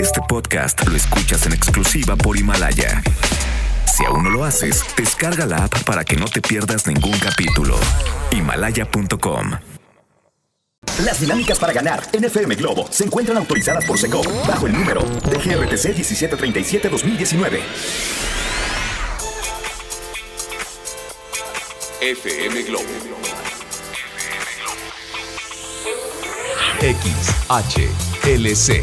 Este podcast lo escuchas en exclusiva por Himalaya. Si aún no lo haces, descarga la app para que no te pierdas ningún capítulo. Himalaya.com Las dinámicas para ganar en FM Globo se encuentran autorizadas por SECO bajo el número de GRTC 1737-2019. FM Globo XHLC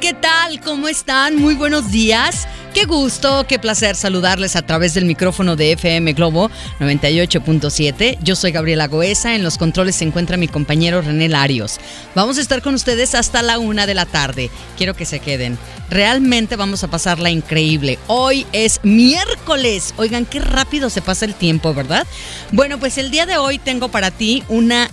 ¿qué tal? ¿Cómo están? Muy buenos días. Qué gusto, qué placer saludarles a través del micrófono de FM Globo 98.7. Yo soy Gabriela Goesa, en los controles se encuentra mi compañero René Larios. Vamos a estar con ustedes hasta la una de la tarde. Quiero que se queden. Realmente vamos a pasarla increíble. Hoy es miércoles. Oigan, qué rápido se pasa el tiempo, ¿verdad? Bueno, pues el día de hoy tengo para ti una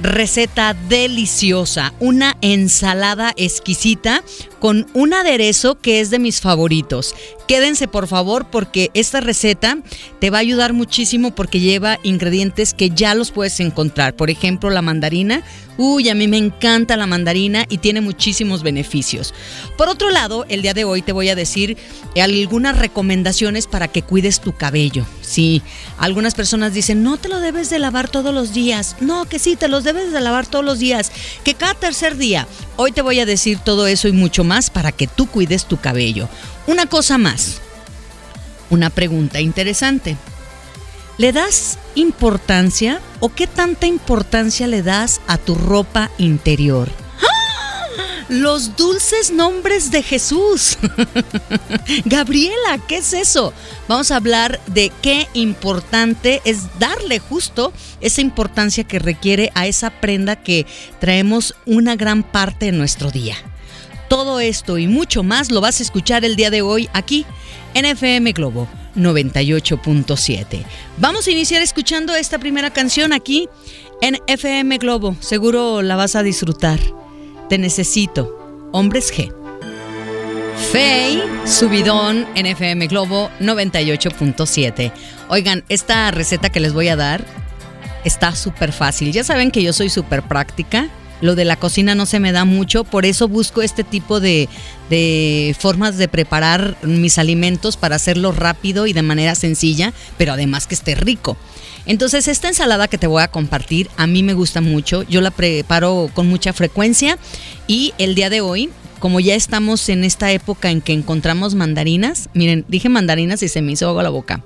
receta deliciosa, una ensalada exquisita con un aderezo que es de mis favoritos. Quédense por favor porque esta receta te va a ayudar muchísimo porque lleva ingredientes que ya los puedes encontrar. Por ejemplo, la mandarina. Uy, a mí me encanta la mandarina y tiene muchísimos beneficios. Por otro lado, el día de hoy te voy a decir algunas recomendaciones para que cuides tu cabello. Sí, algunas personas dicen, no te lo debes de lavar todos los días. No, que sí, te los debes de lavar todos los días. Que cada tercer día. Hoy te voy a decir todo eso y mucho más para que tú cuides tu cabello. Una cosa más. Una pregunta interesante. ¿Le das importancia o qué tanta importancia le das a tu ropa interior? ¡Ah! Los dulces nombres de Jesús. Gabriela, ¿qué es eso? Vamos a hablar de qué importante es darle justo esa importancia que requiere a esa prenda que traemos una gran parte de nuestro día. Todo esto y mucho más lo vas a escuchar el día de hoy aquí en FM Globo 98.7. Vamos a iniciar escuchando esta primera canción aquí en FM Globo. Seguro la vas a disfrutar. Te necesito. Hombres G. Fey, subidón en FM Globo 98.7. Oigan, esta receta que les voy a dar está súper fácil. Ya saben que yo soy súper práctica lo de la cocina no se me da mucho, por eso busco este tipo de, de, formas de preparar mis alimentos para hacerlo rápido y de manera sencilla, pero además que esté rico. Entonces esta ensalada que te voy a compartir a mí me gusta mucho, yo la preparo con mucha frecuencia y el día de hoy como ya estamos en esta época en que encontramos mandarinas, miren, dije mandarinas y se me hizo agua la boca.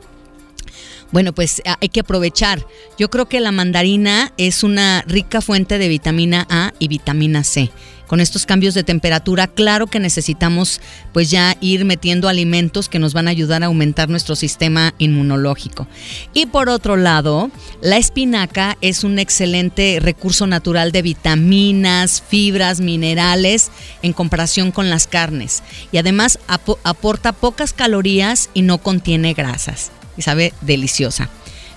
Bueno, pues hay que aprovechar. Yo creo que la mandarina es una rica fuente de vitamina A y vitamina C. Con estos cambios de temperatura, claro que necesitamos pues ya ir metiendo alimentos que nos van a ayudar a aumentar nuestro sistema inmunológico. Y por otro lado, la espinaca es un excelente recurso natural de vitaminas, fibras, minerales en comparación con las carnes. Y además aporta pocas calorías y no contiene grasas y sabe deliciosa.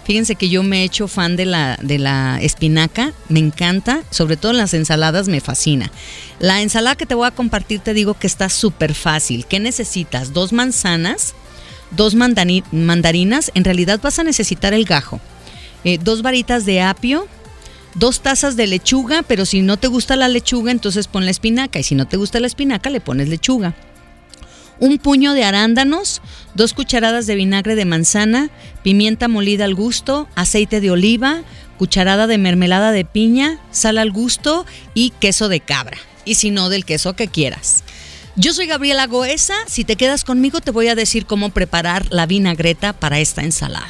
Fíjense que yo me he hecho fan de la, de la espinaca, me encanta, sobre todo en las ensaladas me fascina. La ensalada que te voy a compartir te digo que está súper fácil. ¿Qué necesitas? Dos manzanas, dos mandarinas, en realidad vas a necesitar el gajo, eh, dos varitas de apio, dos tazas de lechuga, pero si no te gusta la lechuga, entonces pon la espinaca, y si no te gusta la espinaca, le pones lechuga un puño de arándanos, dos cucharadas de vinagre de manzana, pimienta molida al gusto, aceite de oliva, cucharada de mermelada de piña, sal al gusto y queso de cabra. Y si no, del queso que quieras. Yo soy Gabriela Goesa. Si te quedas conmigo, te voy a decir cómo preparar la vinagreta para esta ensalada.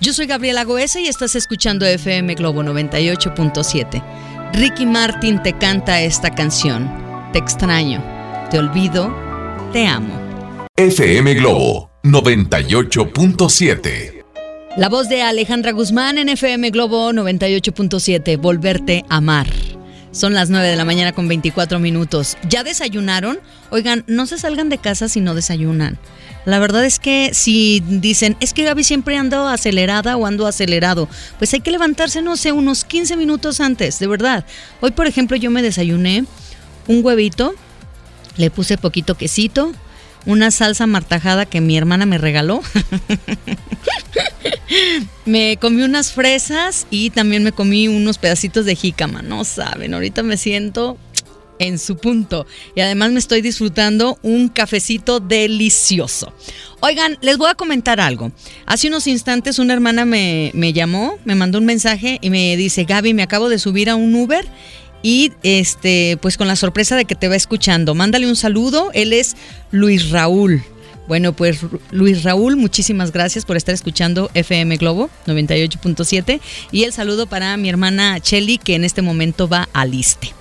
Yo soy Gabriela Goesa y estás escuchando FM Globo 98.7. Ricky Martin te canta esta canción. Te extraño, te olvido te amo. FM Globo 98.7. La voz de Alejandra Guzmán en FM Globo 98.7. Volverte a amar. Son las 9 de la mañana con 24 minutos. ¿Ya desayunaron? Oigan, no se salgan de casa si no desayunan. La verdad es que si dicen, es que Gaby siempre ando acelerada o ando acelerado, pues hay que levantarse, no sé, unos 15 minutos antes, de verdad. Hoy, por ejemplo, yo me desayuné un huevito, le puse poquito quesito, una salsa martajada que mi hermana me regaló. me comí unas fresas y también me comí unos pedacitos de jícama. No saben, ahorita me siento en su punto. Y además me estoy disfrutando un cafecito delicioso. Oigan, les voy a comentar algo. Hace unos instantes una hermana me, me, llamó, me mandó un mensaje y me dice, Gaby, me acabo de subir a un Uber y este, pues con la sorpresa de que te va escuchando. Mándale un saludo. Él es Luis Raúl. Bueno, pues Luis Raúl, muchísimas gracias por estar escuchando FM Globo 98.7 y el saludo para mi hermana Chelly que en este momento va al Liste.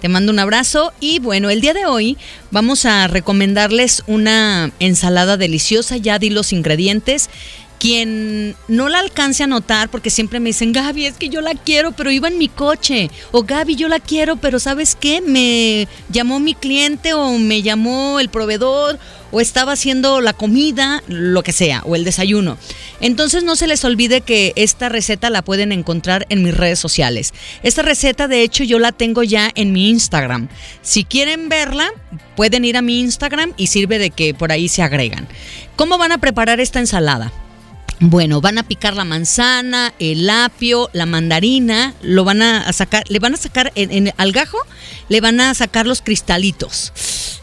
Te mando un abrazo y bueno, el día de hoy vamos a recomendarles una ensalada deliciosa, ya di los ingredientes. Quien no la alcance a notar, porque siempre me dicen, Gaby, es que yo la quiero, pero iba en mi coche. O Gaby, yo la quiero, pero ¿sabes qué? Me llamó mi cliente o me llamó el proveedor o estaba haciendo la comida, lo que sea, o el desayuno. Entonces no se les olvide que esta receta la pueden encontrar en mis redes sociales. Esta receta de hecho yo la tengo ya en mi Instagram. Si quieren verla, pueden ir a mi Instagram y sirve de que por ahí se agregan. ¿Cómo van a preparar esta ensalada? Bueno, van a picar la manzana, el apio, la mandarina, lo van a sacar, le van a sacar en, al gajo, le van a sacar los cristalitos.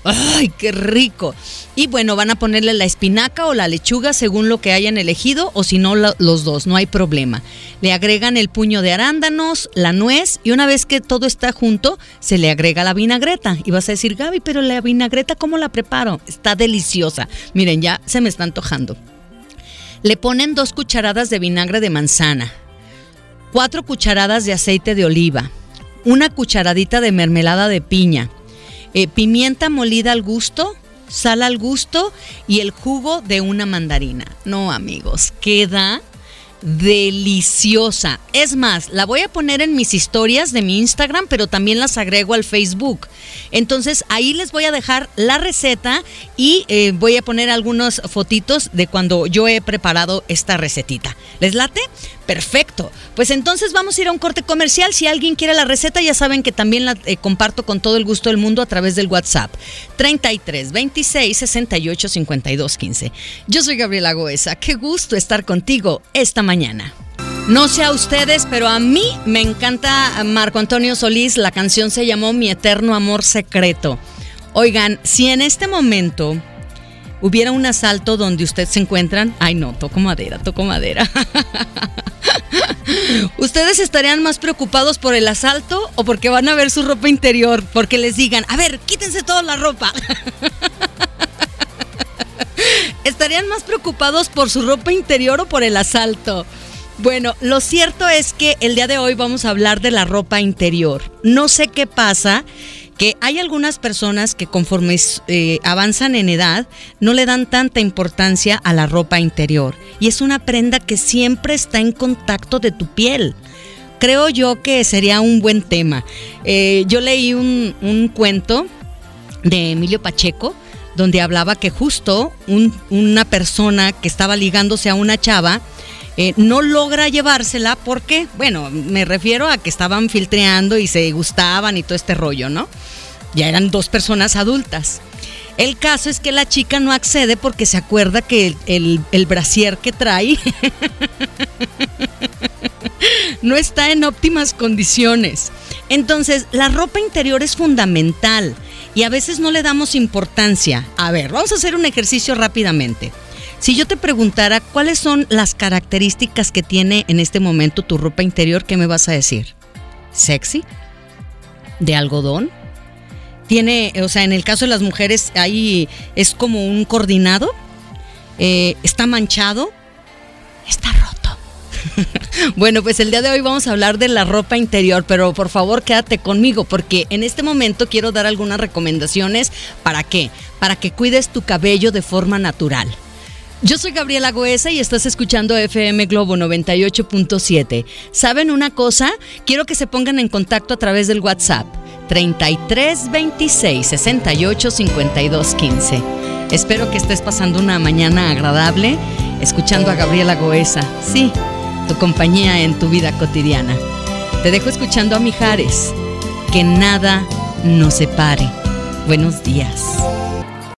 ¡Ay, qué rico! Y bueno, van a ponerle la espinaca o la lechuga según lo que hayan elegido o si no los dos, no hay problema. Le agregan el puño de arándanos, la nuez y una vez que todo está junto, se le agrega la vinagreta. Y vas a decir, Gaby, pero la vinagreta, ¿cómo la preparo? Está deliciosa. Miren, ya se me está antojando. Le ponen dos cucharadas de vinagre de manzana, cuatro cucharadas de aceite de oliva, una cucharadita de mermelada de piña, eh, pimienta molida al gusto, sal al gusto y el jugo de una mandarina. No, amigos, queda deliciosa. Es más, la voy a poner en mis historias de mi Instagram, pero también las agrego al Facebook. Entonces ahí les voy a dejar la receta y eh, voy a poner algunas fotitos de cuando yo he preparado esta recetita. ¿Les late? Perfecto. Pues entonces vamos a ir a un corte comercial. Si alguien quiere la receta, ya saben que también la eh, comparto con todo el gusto del mundo a través del WhatsApp. 33 26 68 52 15. Yo soy Gabriela Goesa. Qué gusto estar contigo esta mañana. No sé a ustedes, pero a mí me encanta Marco Antonio Solís. La canción se llamó Mi Eterno Amor Secreto. Oigan, si en este momento hubiera un asalto donde ustedes se encuentran, ay no, toco madera, toco madera. ¿Ustedes estarían más preocupados por el asalto o porque van a ver su ropa interior? Porque les digan, a ver, quítense toda la ropa. ¿Estarían más preocupados por su ropa interior o por el asalto? Bueno, lo cierto es que el día de hoy vamos a hablar de la ropa interior. No sé qué pasa que hay algunas personas que conforme eh, avanzan en edad no le dan tanta importancia a la ropa interior y es una prenda que siempre está en contacto de tu piel. Creo yo que sería un buen tema. Eh, yo leí un, cuento de Emilio Pacheco donde hablaba que justo una persona que estaba ligándose a una chava, eh, no logra llevársela porque, bueno, me refiero a que estaban filtreando y se gustaban y todo este rollo, ¿no? Ya eran dos personas adultas. El caso es que la chica no accede porque se acuerda que el, el, brasier que trae no está en óptimas condiciones. Entonces, la ropa interior es fundamental y a veces no le damos importancia. A ver, vamos a hacer un ejercicio rápidamente. Si yo te preguntara cuáles son las características que tiene en este momento tu ropa interior, ¿qué me vas a decir? ¿Sexy? ¿De algodón? Tiene, o sea, en el caso de las mujeres, ahí es como un coordinado, eh, está manchado, está roto. bueno, pues el día de hoy vamos a hablar de la ropa interior, pero por favor quédate conmigo porque en este momento quiero dar algunas recomendaciones. ¿Para qué? Para que cuides tu cabello de forma natural. Yo soy Gabriela Goesa y estás escuchando FM Globo 98.7. ¿Saben una cosa? Quiero que se pongan en contacto a través del WhatsApp 33 26 68 52 15. Espero que estés pasando una mañana agradable escuchando a Gabriela Goesa. Sí, tu compañía en tu vida cotidiana. Te dejo escuchando a Mijares. Que nada nos separe. Buenos días.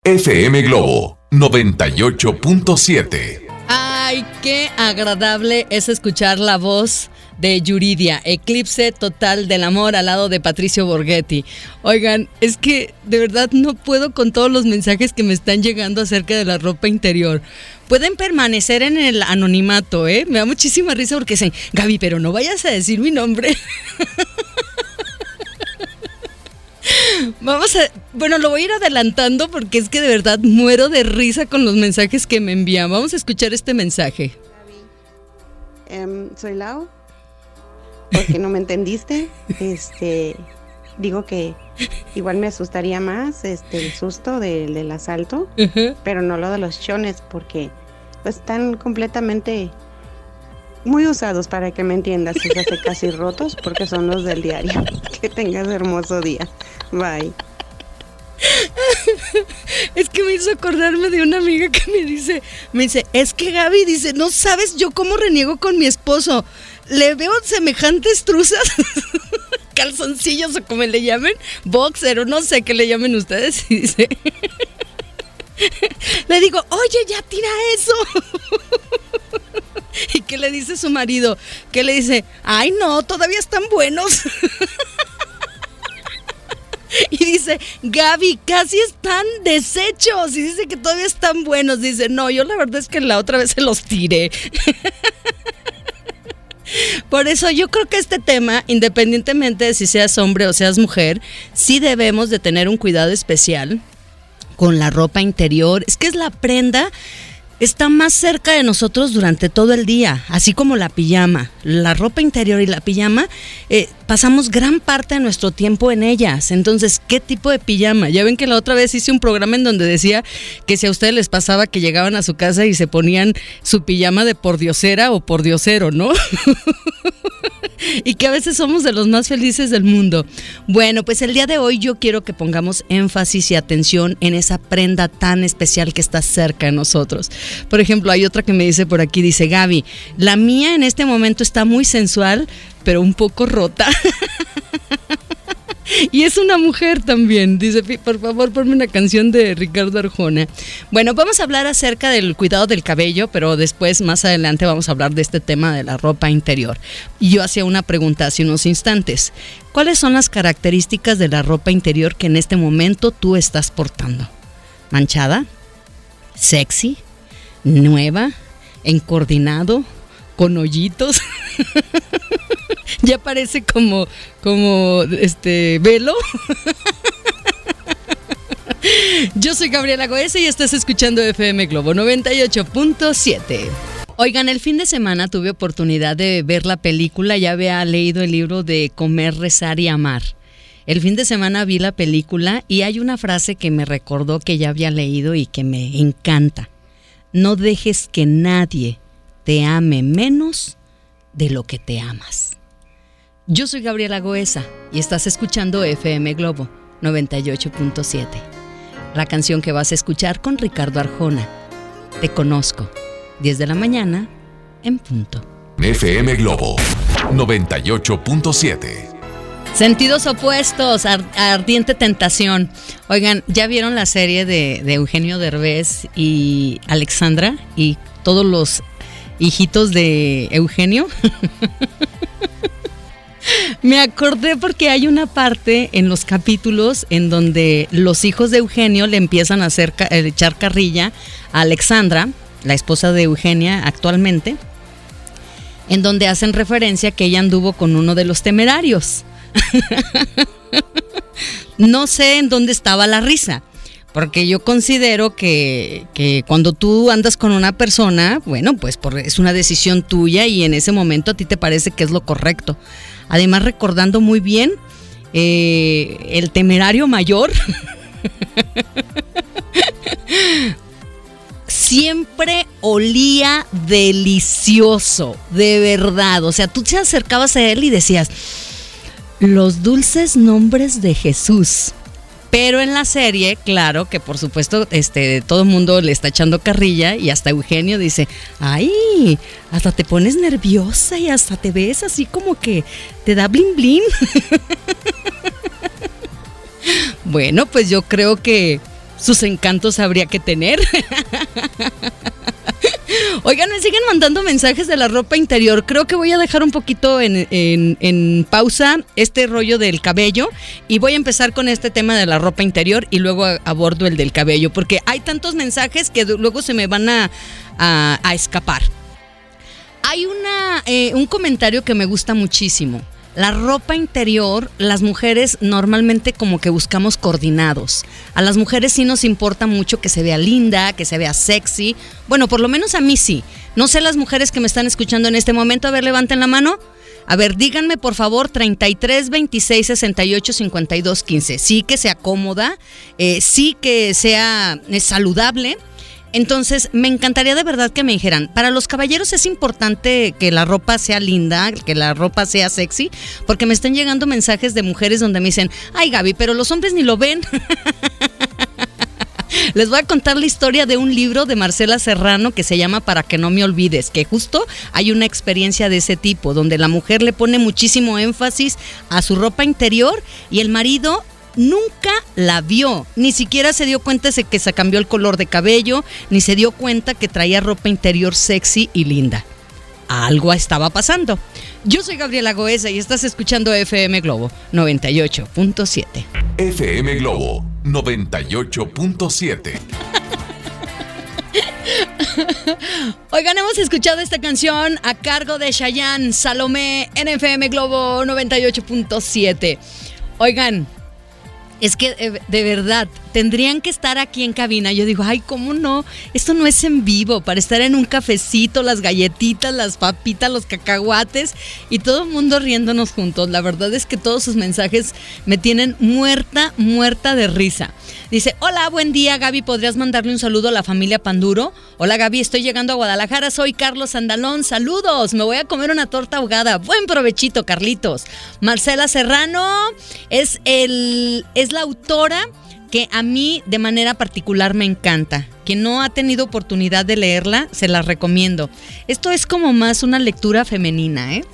FM Globo 98.7. Ay, qué agradable es escuchar la voz de Yuridia, Eclipse Total del Amor al lado de Patricio Borghetti. Oigan, es que de verdad no puedo con todos los mensajes que me están llegando acerca de la ropa interior. Pueden permanecer en el anonimato, ¿eh? Me da muchísima risa porque dicen, Gaby, pero no vayas a decir mi nombre. Vamos a. Bueno, lo voy a ir adelantando porque es que de verdad muero de risa con los mensajes que me envían. Vamos a escuchar este mensaje. Em, soy Lau. Porque no me entendiste. Este. Digo que igual me asustaría más este el susto del, del asalto, pero no lo de los chones, porque pues, están completamente muy usados para que me entiendas, hace casi rotos porque son los del diario. Que tengas hermoso día. Bye. Es que me hizo acordarme de una amiga que me dice, me dice, es que Gaby dice, no sabes yo cómo reniego con mi esposo. Le veo semejantes truzas, calzoncillos o como le llamen, boxer o no sé qué le llamen ustedes. Y dice, le digo, oye, ya tira eso. ¿Y qué le dice su marido? Que le dice, ay no, todavía están buenos. Y dice, Gaby, casi están deshechos. Y dice que todavía están buenos. Dice, no, yo la verdad es que la otra vez se los tiré. Por eso yo creo que este tema, independientemente de si seas hombre o seas mujer, sí debemos de tener un cuidado especial con la ropa interior. Es que es la prenda está más cerca de nosotros durante todo el día, así como la pijama. La ropa interior y la pijama, eh, pasamos gran parte de nuestro tiempo en ellas. Entonces, ¿qué tipo de pijama? Ya ven que la otra vez hice un programa en donde decía que si a ustedes les pasaba que llegaban a su casa y se ponían su pijama de pordiosera o pordiosero, ¿no? y que a veces somos de los más felices del mundo. Bueno, pues el día de hoy yo quiero que pongamos énfasis y atención en esa prenda tan especial que está cerca de nosotros. Por ejemplo, hay otra que me dice por aquí, dice Gaby, la mía en este momento está muy sensual, pero un poco rota. Y es una mujer también. Dice, por favor, ponme una canción de Ricardo Arjona. Bueno, vamos a hablar acerca del cuidado del cabello, pero después, más adelante, vamos a hablar de este tema de la ropa interior. Y yo hacía una pregunta hace unos instantes. ¿Cuáles son las características de la ropa interior que en este momento tú estás portando? ¿Manchada? ¿Sexy? ¿Nueva? ¿Encoordinado? ¿Con hoyitos? ya parece como, como este velo. Yo soy Gabriela Goesa y estás escuchando FM Globo 98.7. Oigan, el fin de semana tuve oportunidad de ver la película, ya había leído el libro de Comer, Rezar y Amar. El fin de semana vi la película y hay una frase que me recordó que ya había leído y que me encanta. No dejes que nadie te ame menos de lo que te amas. Yo soy Gabriela Goesa y estás escuchando FM Globo 98.7. La canción que vas a escuchar con Ricardo Arjona. Te conozco. 10 de la mañana en punto. FM Globo 98.7. Sentidos opuestos, ardiente tentación. Oigan, ¿ya vieron la serie de, de Eugenio Derbez y Alexandra y todos los hijitos de Eugenio? Me acordé porque hay una parte en los capítulos en donde los hijos de Eugenio le empiezan a hacer eh, echar carrilla a Alexandra, la esposa de Eugenia actualmente, en donde hacen referencia que ella anduvo con uno de los temerarios. no sé en dónde estaba la risa. Porque yo considero que, que, cuando tú andas con una persona, bueno, pues es una decisión tuya y en ese momento a ti te parece que es lo correcto. Además, recordando muy bien eh, el temerario mayor. siempre olía delicioso, de verdad. O sea, tú te acercabas a él y decías, los dulces nombres de Jesús. Pero en la serie, claro que por supuesto, este, todo el mundo le está echando carrilla y hasta Eugenio dice, ay, hasta te pones nerviosa y hasta te ves así como que te da blin blin. bueno, pues yo creo que sus encantos habría que tener. Oigan, me siguen mandando mensajes de la ropa interior. Creo que voy a dejar un poquito en, pausa este rollo del cabello y voy a empezar con este tema de la ropa interior y luego abordo el del cabello, porque hay tantos mensajes que luego se me van a, escapar. Hay una, eh, un comentario que me gusta muchísimo. La ropa interior, las mujeres normalmente como que buscamos coordinados. A las mujeres sí nos importa mucho que se vea linda, que se vea sexy. Bueno, por lo menos a mí sí. No sé las mujeres que me están escuchando en este momento, a ver, levanten la mano. A ver, díganme por favor 33 26 68 52 15. Sí que sea cómoda, eh, sí que sea eh, saludable entonces, me encantaría de verdad que me dijeran, para los caballeros es importante que la ropa sea linda, que la ropa sea sexy, porque me están llegando mensajes de mujeres donde me dicen, ay Gaby, pero los hombres ni lo ven. Les voy a contar la historia de un libro de Marcela Serrano que se llama Para que no me olvides, que justo hay una experiencia de ese tipo, donde la mujer le pone muchísimo énfasis a su ropa interior y el marido nunca la vio, ni siquiera se dio cuenta de que se cambió el color de cabello, ni se dio cuenta que traía ropa interior sexy y linda. Algo estaba pasando. Yo soy Gabriela Goesa y estás escuchando FM Globo 98.7. FM Globo 98.7. Oigan, hemos escuchado esta canción a cargo de Cheyenne Salomé en FM Globo 98.7. Oigan, es que eh, de verdad, tendrían que estar aquí en cabina. Yo digo, ay, ¿cómo no? Esto no es en vivo, para estar en un cafecito, las galletitas, las papitas, los cacahuates y todo el mundo riéndonos juntos. La verdad es que todos sus mensajes me tienen muerta, muerta de risa. Dice, hola, buen día Gaby, ¿podrías mandarle un saludo a la familia Panduro? Hola Gaby, estoy llegando a Guadalajara, soy Carlos Andalón, saludos, me voy a comer una torta ahogada. Buen provechito, Carlitos. Marcela Serrano es, el, es la autora que a mí de manera particular me encanta. Quien no ha tenido oportunidad de leerla, se la recomiendo. Esto es como más una lectura femenina, ¿eh?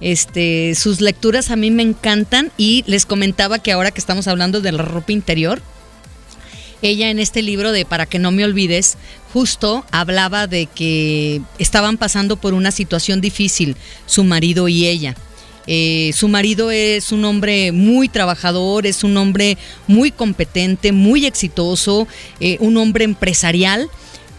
Este, sus lecturas a mí me encantan y les comentaba que ahora que estamos hablando de la ropa interior, ella en este libro de Para que no me olvides, justo hablaba de que estaban pasando por una situación difícil, su marido y ella. Eh, su marido es un hombre muy trabajador, es un hombre muy competente, muy exitoso, eh, un hombre empresarial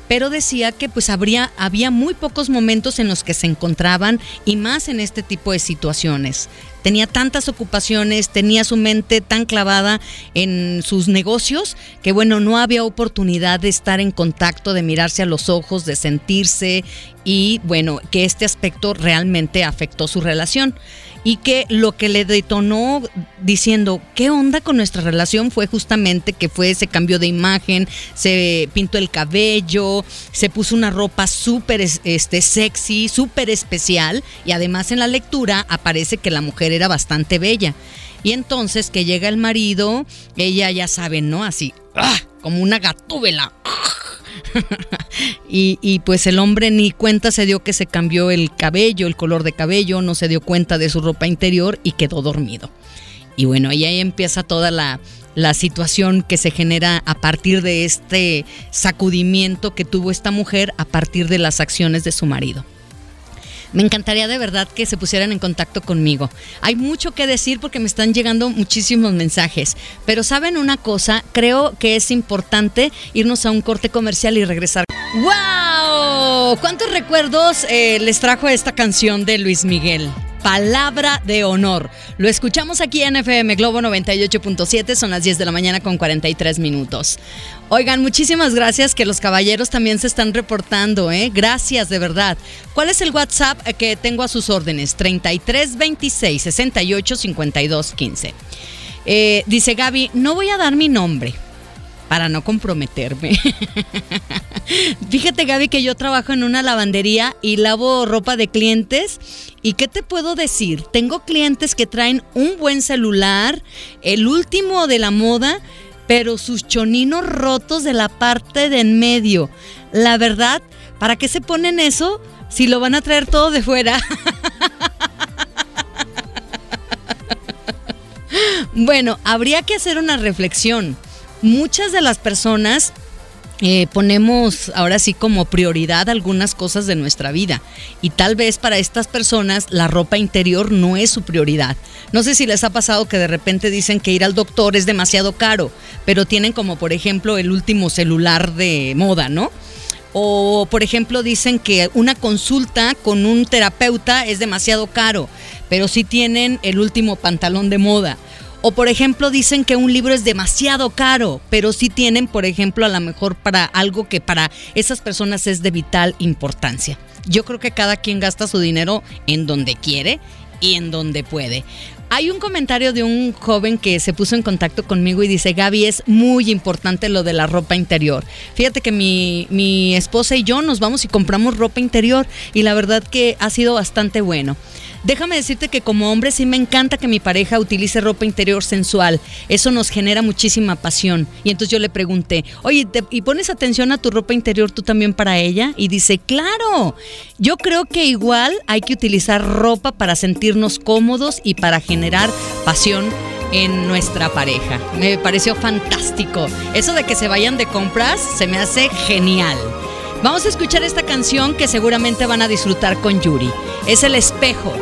pero decía que pues habría, había muy pocos momentos en los que se encontraban y más en este tipo de situaciones. Tenía tantas ocupaciones, tenía su mente tan clavada en sus negocios que bueno, no había oportunidad de estar en contacto, de mirarse a los ojos, de sentirse y bueno, que este aspecto realmente afectó su relación y que lo que le detonó diciendo, ¿qué onda con nuestra relación? Fue justamente que fue ese cambio de imagen, se pintó el cabello, se puso una ropa súper este, sexy, súper especial y además en la lectura aparece que la mujer era bastante bella. Y entonces que llega el marido, ella ya sabe, ¿no? Así, ¡ah! como una gatúbela. y, pues el hombre ni cuenta se dio que se cambió el cabello, el color de cabello, no se dio cuenta de su ropa interior y quedó dormido. Y bueno, y ahí empieza toda la, la situación que se genera a partir de este sacudimiento que tuvo esta mujer a partir de las acciones de su marido. Me encantaría de verdad que se pusieran en contacto conmigo. Hay mucho que decir porque me están llegando muchísimos mensajes, pero saben una cosa, creo que es importante irnos a un corte comercial y regresar. ¡Wow! ¿Cuántos recuerdos eh, les trajo esta canción de Luis Miguel? Palabra de honor. Lo escuchamos aquí en FM Globo 98.7, son las 10 de la mañana con 43 minutos. Oigan, muchísimas gracias que los caballeros también se están reportando, ¿eh? Gracias, de verdad. ¿Cuál es el WhatsApp que tengo a sus órdenes? 33 26 68 52 15. dice Gaby, no voy a dar mi nombre, para no comprometerme. Fíjate Gaby que yo trabajo en una lavandería y lavo ropa de clientes y qué te puedo decir, tengo clientes que traen un buen celular, el último de la moda, pero sus choninos rotos de la parte de en medio. La verdad, ¿para qué se ponen eso si lo van a traer todo de fuera? bueno, habría que hacer una reflexión muchas de las personas eh, ponemos ahora sí como prioridad algunas cosas de nuestra vida y tal vez para estas personas la ropa interior no es su prioridad. No sé si les ha pasado que de repente dicen que ir al doctor es demasiado caro, pero tienen como por ejemplo el último celular de moda, ¿no? O por ejemplo dicen que una consulta con un terapeuta es demasiado caro, pero sí tienen el último pantalón de moda. O por ejemplo dicen que un libro es demasiado caro, pero sí tienen, por ejemplo, a lo mejor para algo que para esas personas es de vital importancia. Yo creo que cada quien gasta su dinero en donde quiere y en donde puede. Hay un comentario de un joven que se puso en contacto conmigo y dice, Gaby, es muy importante lo de la ropa interior. Fíjate que mi, mi esposa y yo nos vamos y compramos ropa interior y la verdad que ha sido bastante bueno. Déjame decirte que como hombre sí me encanta que mi pareja utilice ropa interior sensual. Eso nos genera muchísima pasión. Y entonces yo le pregunté, oye, ¿y pones atención a tu ropa interior tú también para ella? Y dice, claro, yo creo que igual hay que utilizar ropa para sentirnos cómodos y para generar pasión en nuestra pareja. Me pareció fantástico. Eso de que se vayan de compras se me hace genial. Vamos a escuchar esta canción que seguramente van a disfrutar con Yuri. Es El espejo.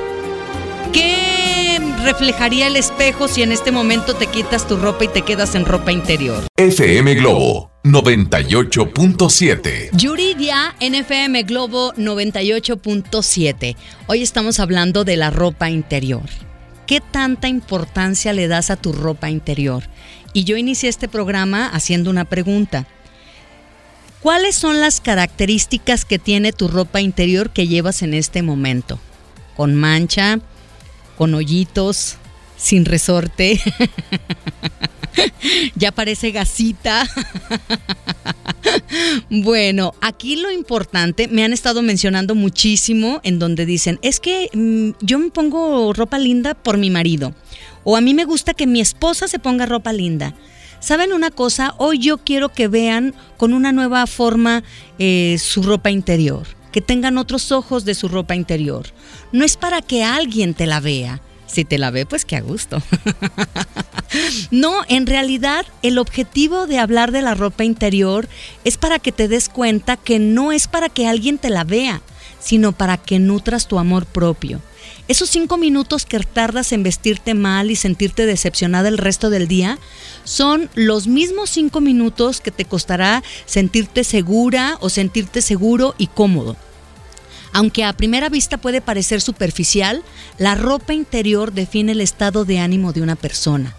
¿Qué reflejaría el espejo si en este momento te quitas tu ropa y te quedas en ropa interior? FM Globo 98.7. Yuridia NFM Globo 98.7. Hoy estamos hablando de la ropa interior. ¿Qué tanta importancia le das a tu ropa interior? Y yo inicié este programa haciendo una pregunta. ¿Cuáles son las características que tiene tu ropa interior que llevas en este momento? ¿Con mancha? Con hoyitos, sin resorte. ya parece gasita. bueno, aquí lo importante, me han estado mencionando muchísimo en donde dicen, es que mm, yo me pongo ropa linda por mi marido. O a mí me gusta que mi esposa se ponga ropa linda. ¿Saben una cosa? Hoy yo quiero que vean con una nueva forma eh, su ropa interior que tengan otros ojos de su ropa interior. No es para que alguien te la vea. Si te la ve, pues qué a gusto. no, en realidad el objetivo de hablar de la ropa interior es para que te des cuenta que no es para que alguien te la vea, sino para que nutras tu amor propio. Esos cinco minutos que tardas en vestirte mal y sentirte decepcionada el resto del día son los mismos cinco minutos que te costará sentirte segura o sentirte seguro y cómodo. Aunque a primera vista puede parecer superficial, la ropa interior define el estado de ánimo de una persona.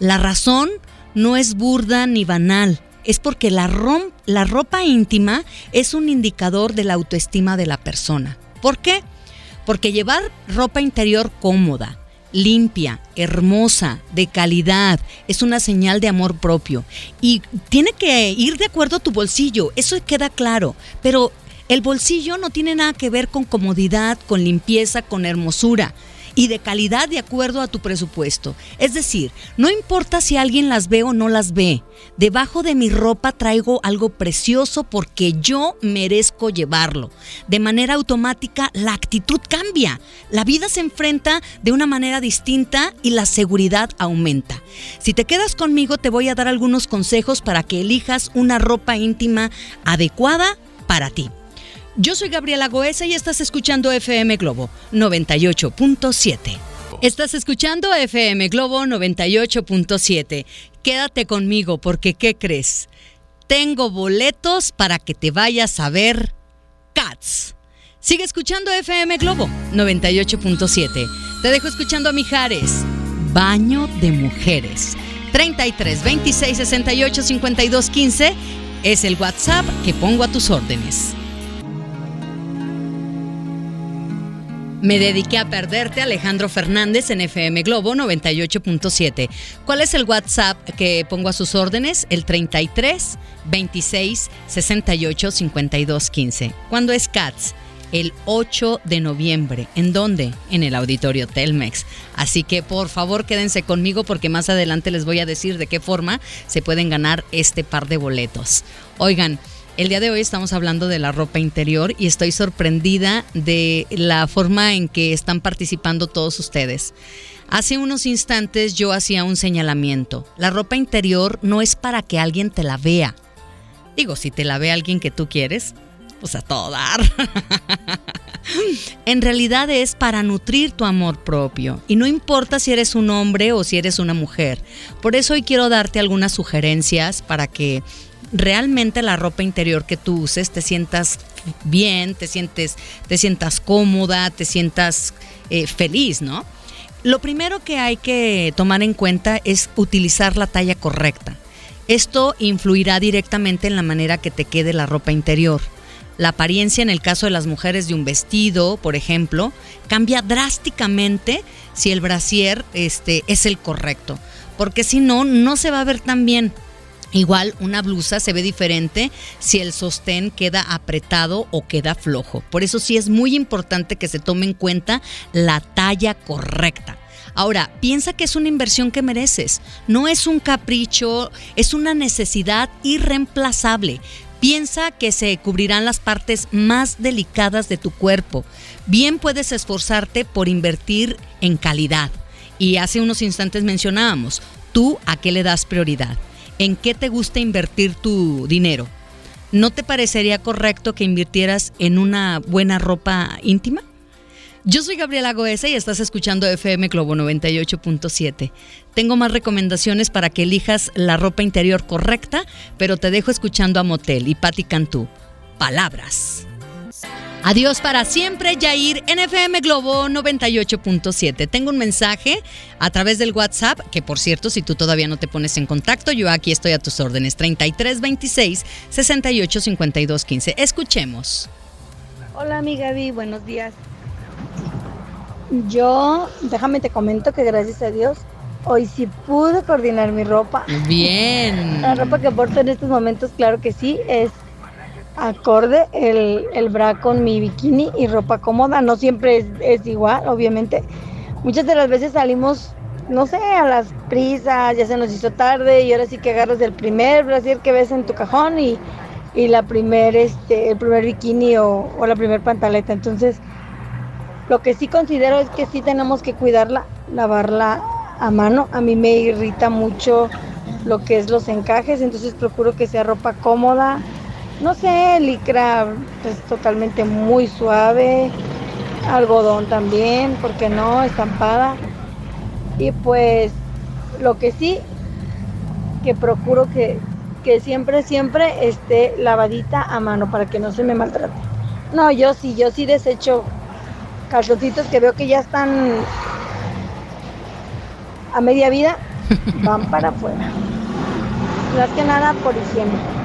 La razón no es burda ni banal, es porque la, ropa íntima es un indicador de la autoestima de la persona. ¿Por qué? Porque llevar ropa interior cómoda, limpia, hermosa, de calidad, es una señal de amor propio. Y tiene que ir de acuerdo a tu bolsillo, eso queda claro. Pero el bolsillo no tiene nada que ver con comodidad, con limpieza, con hermosura y de calidad de acuerdo a tu presupuesto. Es decir, no importa si alguien las ve o no las ve, debajo de mi ropa traigo algo precioso porque yo merezco llevarlo. De manera automática la actitud cambia, la vida se enfrenta de una manera distinta y la seguridad aumenta. Si te quedas conmigo te voy a dar algunos consejos para que elijas una ropa íntima adecuada para ti. Yo soy Gabriela Goesa y estás escuchando FM Globo 98.7. Estás escuchando FM Globo 98.7. Quédate conmigo porque ¿qué crees? Tengo boletos para que te vayas a ver Cats. Sigue escuchando FM Globo 98.7. Te dejo escuchando a Mijares. Baño de mujeres. 33 26 68 52 15 es el WhatsApp que pongo a tus órdenes. Me dediqué a perderte, Alejandro Fernández en FM Globo 98.7. ¿Cuál es el WhatsApp que pongo a sus órdenes? El 33 26 68 52 15. ¿Cuándo es Cats? el 8 de noviembre. ¿En dónde? En el Auditorio Telmex. Así que por favor quédense conmigo porque más adelante les voy a decir de qué forma se pueden ganar este par de boletos. Oigan, el día de hoy estamos hablando de la ropa interior y estoy sorprendida de la forma en que están participando todos ustedes. Hace unos instantes yo hacía un señalamiento. La ropa interior no es para que alguien te la vea. Digo, si te la ve alguien que tú quieres, pues a todo dar. en realidad es para nutrir tu amor propio. Y no importa si eres un hombre o si eres una mujer. Por eso hoy quiero darte algunas sugerencias para que realmente la ropa interior que tú uses te sientas bien, te sientes, te sientas cómoda, te sientas eh, feliz, ¿no? Lo primero que hay que tomar en cuenta es utilizar la talla correcta. Esto influirá directamente en la manera que te quede la ropa interior. La apariencia en el caso de las mujeres de un vestido, por ejemplo, cambia drásticamente si el brasier este, es el correcto, porque si no, no se va a ver tan bien. Igual una blusa se ve diferente si el sostén queda apretado o queda flojo. Por eso sí es muy importante que se tome en cuenta la talla correcta. Ahora, piensa que es una inversión que mereces. No es un capricho, es una necesidad irreemplazable. Piensa que se cubrirán las partes más delicadas de tu cuerpo. Bien puedes esforzarte por invertir en calidad. Y hace unos instantes mencionábamos, ¿tú a qué le das prioridad? ¿En qué te gusta invertir tu dinero? ¿No te parecería correcto que invirtieras en una buena ropa íntima? Yo soy Gabriela Goesa y estás escuchando FM Globo 98.7. Tengo más recomendaciones para que elijas la ropa interior correcta, pero te dejo escuchando a Motel y Patti Cantú. Palabras. Adiós para siempre, Yair, en FM Globo 98.7. Tengo un mensaje a través del WhatsApp, que por cierto, si tú todavía no te pones en contacto, yo aquí estoy a tus órdenes, 3326 685215. Escuchemos. Hola, mi Gaby, buenos días. Yo, déjame te comento que gracias a Dios, hoy sí pude coordinar mi ropa. Bien. La ropa que porto en estos momentos, claro que sí, es acorde el, el bra con mi bikini y ropa cómoda. No siempre es, igual, obviamente. Muchas de las veces salimos, no sé, a las prisas, ya se nos hizo tarde y ahora sí que agarras el primer brasier que ves en tu cajón y, y la primer, este, el primer bikini o, o la primer pantaleta. Entonces, lo que sí considero es que sí tenemos que cuidarla, lavarla a mano. A mí me irrita mucho lo que es los encajes, entonces procuro que sea ropa cómoda. No sé, licra es totalmente muy suave, algodón también, porque no, estampada. Y pues lo que sí, que procuro que, que siempre, siempre esté lavadita a mano para que no se me maltrate. No, yo sí, yo sí desecho calzoncitos que veo que ya están a media vida, van para afuera. Más que nada por higiene.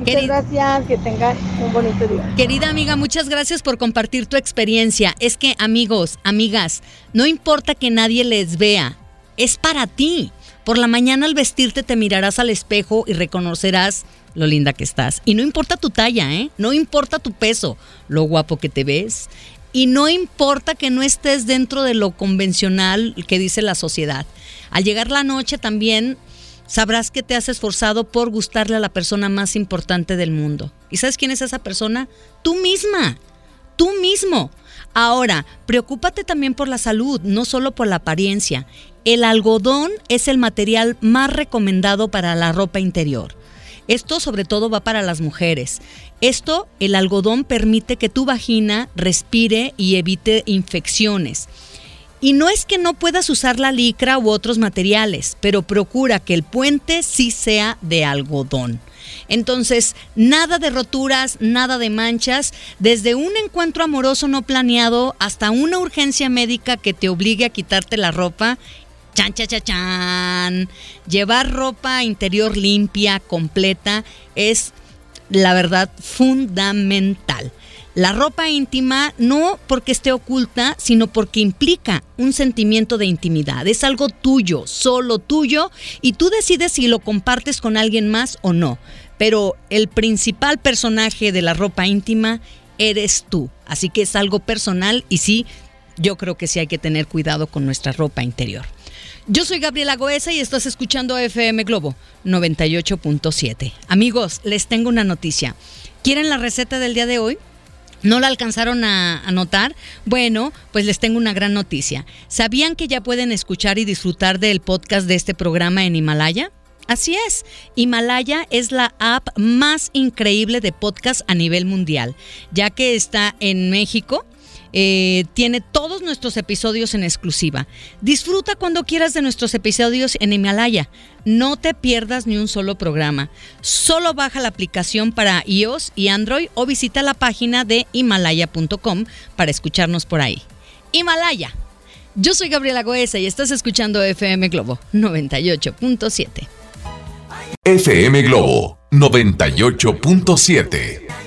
Muchas gracias, que tengan un bonito día. Querida amiga, muchas gracias por compartir tu experiencia. Es que amigos, amigas, no importa que nadie les vea, es para ti. Por la mañana al vestirte te mirarás al espejo y reconocerás lo linda que estás. Y no importa tu talla, ¿eh? No importa tu peso, lo guapo que te ves. Y no importa que no estés dentro de lo convencional que dice la sociedad. Al llegar la noche también sabrás que te has esforzado por gustarle a la persona más importante del mundo. ¿Y sabes quién es esa persona? Tú misma, tú mismo. Ahora, preocúpate también por la salud, no solo por la apariencia. El algodón es el material más recomendado para la ropa interior. Esto sobre todo va para las mujeres. Esto, el algodón permite que tu vagina respire y evite infecciones. Y no es que no puedas usar la licra u otros materiales, pero procura que el puente sí sea de algodón. Entonces, nada de roturas, nada de manchas, desde un encuentro amoroso no planeado hasta una urgencia médica que te obligue a quitarte la ropa Chan, chan, chan, chan. Llevar ropa interior limpia, completa, es la verdad fundamental. La ropa íntima no porque esté oculta, sino porque implica un sentimiento de intimidad. Es algo tuyo, solo tuyo, y tú decides si lo compartes con alguien más o no. Pero el principal personaje de la ropa íntima eres tú. Así que es algo personal y sí, yo creo que sí hay que tener cuidado con nuestra ropa interior. Yo soy Gabriela Goesa y estás escuchando FM Globo 98.7. Amigos, les tengo una noticia. ¿Quieren la receta del día de hoy? ¿No la alcanzaron a anotar? Bueno, pues les tengo una gran noticia. ¿Sabían que ya pueden escuchar y disfrutar del podcast de este programa en Himalaya? Así es, Himalaya es la app más increíble de podcast a nivel mundial, ya que está en México, eh, tiene todos nuestros episodios en exclusiva. Disfruta cuando quieras de nuestros episodios en Himalaya. No te pierdas ni un solo programa. Solo baja la aplicación para iOS y Android o visita la página de himalaya.com para escucharnos por ahí. Himalaya. Yo soy Gabriela Goesa y estás escuchando FM Globo 98.7. FM Globo 98.7.